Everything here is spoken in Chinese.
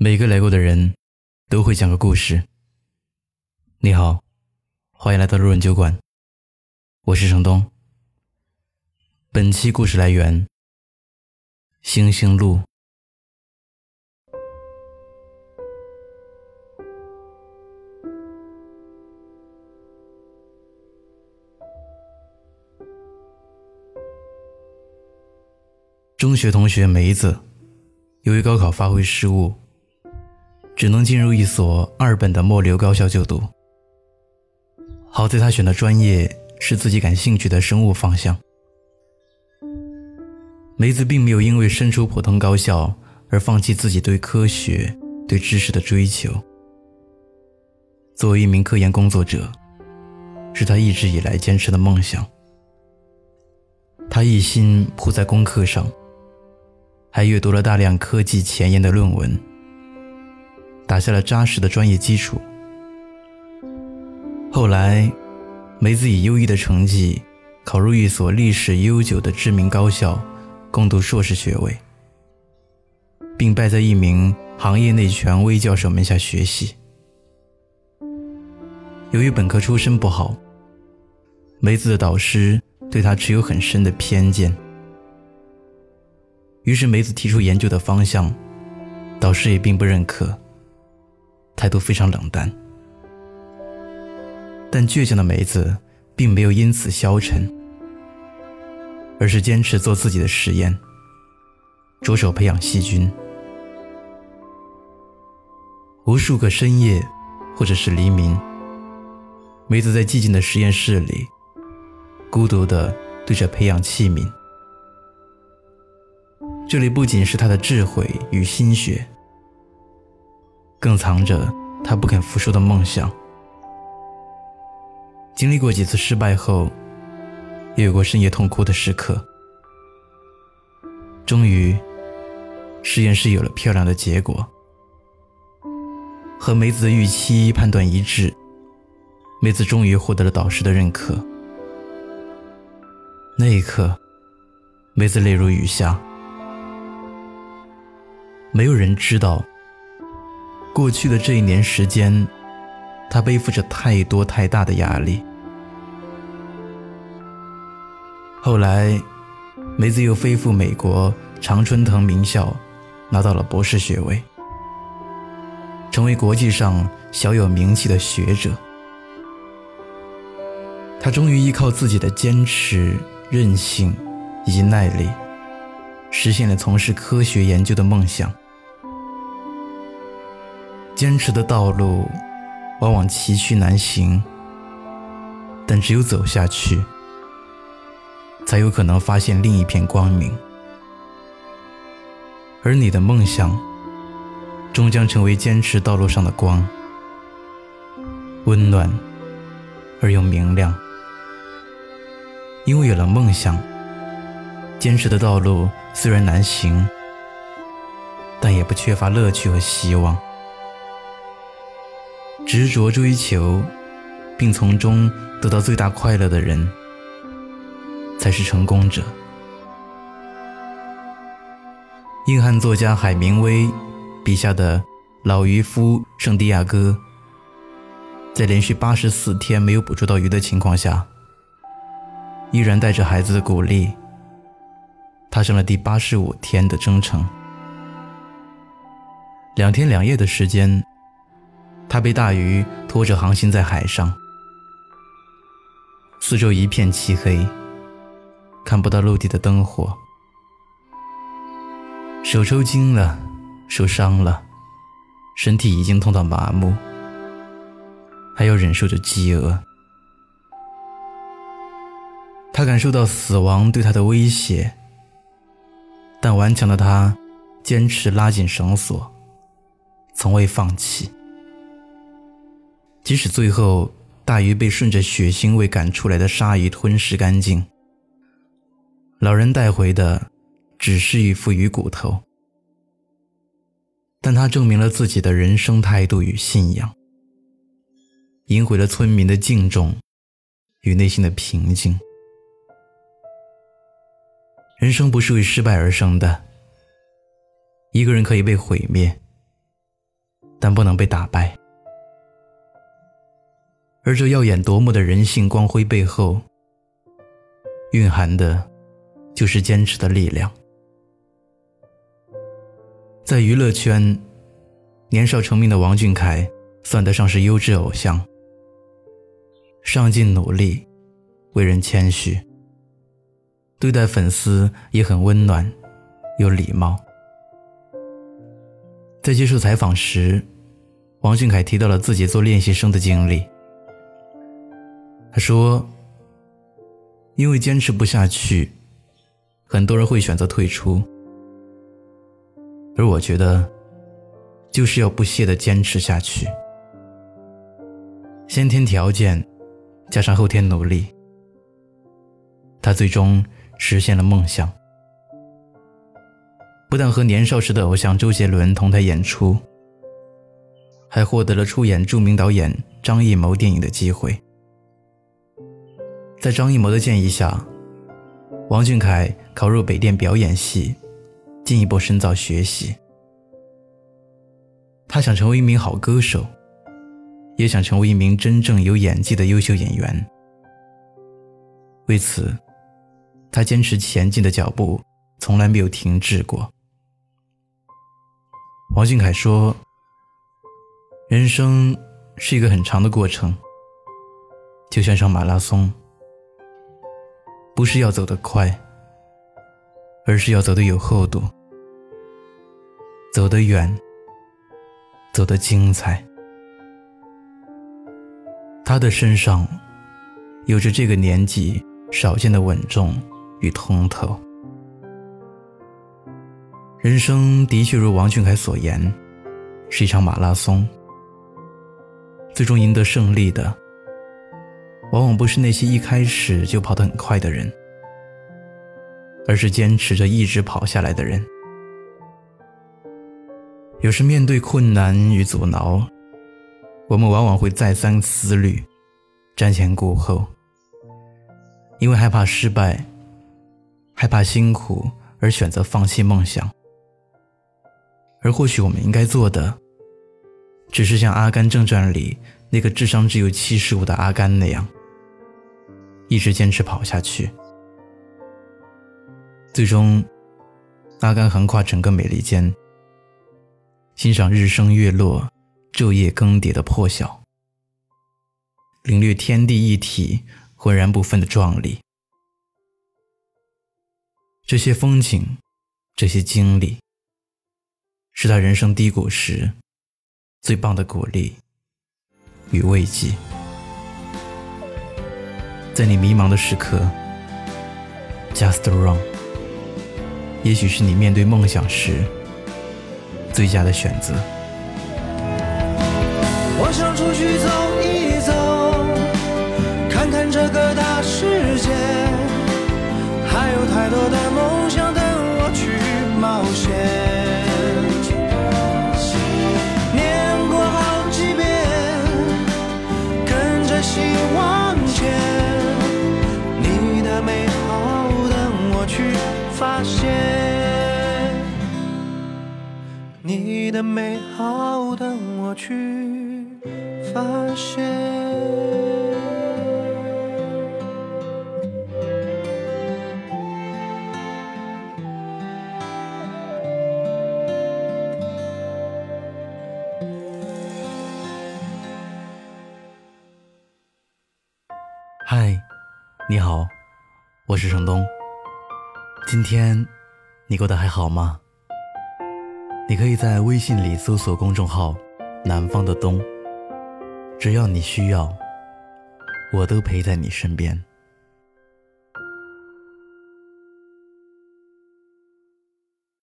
每个来过的人都会讲个故事。你好，欢迎来到路人酒馆，我是程东。本期故事来源：星星路。中学同学梅子，由于高考发挥失误。只能进入一所二本的末流高校就读。好在他选的专业是自己感兴趣的生物方向。梅子并没有因为身处普通高校而放弃自己对科学、对知识的追求。作为一名科研工作者，是他一直以来坚持的梦想。他一心扑在功课上，还阅读了大量科技前沿的论文。打下了扎实的专业基础。后来，梅子以优异的成绩考入一所历史悠久的知名高校，攻读硕士学位，并拜在一名行业内权威教授门下学习。由于本科出身不好，梅子的导师对他持有很深的偏见，于是梅子提出研究的方向，导师也并不认可。态度非常冷淡，但倔强的梅子并没有因此消沉，而是坚持做自己的实验，着手培养细菌。无数个深夜，或者是黎明，梅子在寂静的实验室里，孤独地对着培养器皿。这里不仅是他的智慧与心血。更藏着他不肯服输的梦想。经历过几次失败后，也有过深夜痛哭的时刻。终于，实验室有了漂亮的结果，和梅子的预期判断一致。梅子终于获得了导师的认可。那一刻，梅子泪如雨下。没有人知道。过去的这一年时间，他背负着太多太大的压力。后来，梅子又飞赴美国常春藤名校，拿到了博士学位，成为国际上小有名气的学者。他终于依靠自己的坚持、韧性以及耐力，实现了从事科学研究的梦想。坚持的道路往往崎岖难行，但只有走下去，才有可能发现另一片光明。而你的梦想，终将成为坚持道路上的光，温暖而又明亮。因为有了梦想，坚持的道路虽然难行，但也不缺乏乐趣和希望。执着追求，并从中得到最大快乐的人，才是成功者。硬汉作家海明威笔下的老渔夫圣地亚哥，在连续八十四天没有捕捉到鱼的情况下，依然带着孩子的鼓励，踏上了第八十五天的征程。两天两夜的时间。他被大鱼拖着航行在海上，四周一片漆黑，看不到陆地的灯火，手抽筋了，受伤了，身体已经痛到麻木，还要忍受着饥饿。他感受到死亡对他的威胁，但顽强的他坚持拉紧绳索，从未放弃。即使最后大鱼被顺着血腥味赶出来的鲨鱼吞噬干净，老人带回的只是一副鱼骨头，但他证明了自己的人生态度与信仰，赢回了村民的敬重与内心的平静。人生不是为失败而生的，一个人可以被毁灭，但不能被打败。而这耀眼夺目的人性光辉背后，蕴含的，就是坚持的力量。在娱乐圈，年少成名的王俊凯算得上是优质偶像。上进努力，为人谦虚，对待粉丝也很温暖，有礼貌。在接受采访时，王俊凯提到了自己做练习生的经历。他说：“因为坚持不下去，很多人会选择退出。而我觉得，就是要不懈的坚持下去。先天条件加上后天努力，他最终实现了梦想。不但和年少时的偶像周杰伦同台演出，还获得了出演著名导演张艺谋电影的机会。”在张艺谋的建议下，王俊凯考入北电表演系，进一步深造学习。他想成为一名好歌手，也想成为一名真正有演技的优秀演员。为此，他坚持前进的脚步从来没有停滞过。王俊凯说：“人生是一个很长的过程，就像上马拉松。”不是要走得快，而是要走得有厚度，走得远，走得精彩。他的身上有着这个年纪少见的稳重与通透。人生的确如王俊凯所言，是一场马拉松。最终赢得胜利的。往往不是那些一开始就跑得很快的人，而是坚持着一直跑下来的人。有时面对困难与阻挠，我们往往会再三思虑，瞻前顾后，因为害怕失败，害怕辛苦而选择放弃梦想。而或许我们应该做的，只是像《阿甘正传》里那个智商只有七十五的阿甘那样。一直坚持跑下去，最终，阿甘横跨整个美利坚，欣赏日升月落、昼夜更迭的破晓，领略天地一体、浑然不分的壮丽。这些风景，这些经历，是他人生低谷时最棒的鼓励与慰藉。在你迷茫的时刻，Just Run，也许是你面对梦想时最佳的选择。我想出去走你的美好等我去发现。嗨，你好，我是程东。今天你过得还好吗？你可以在微信里搜索公众号“南方的冬”，只要你需要，我都陪在你身边。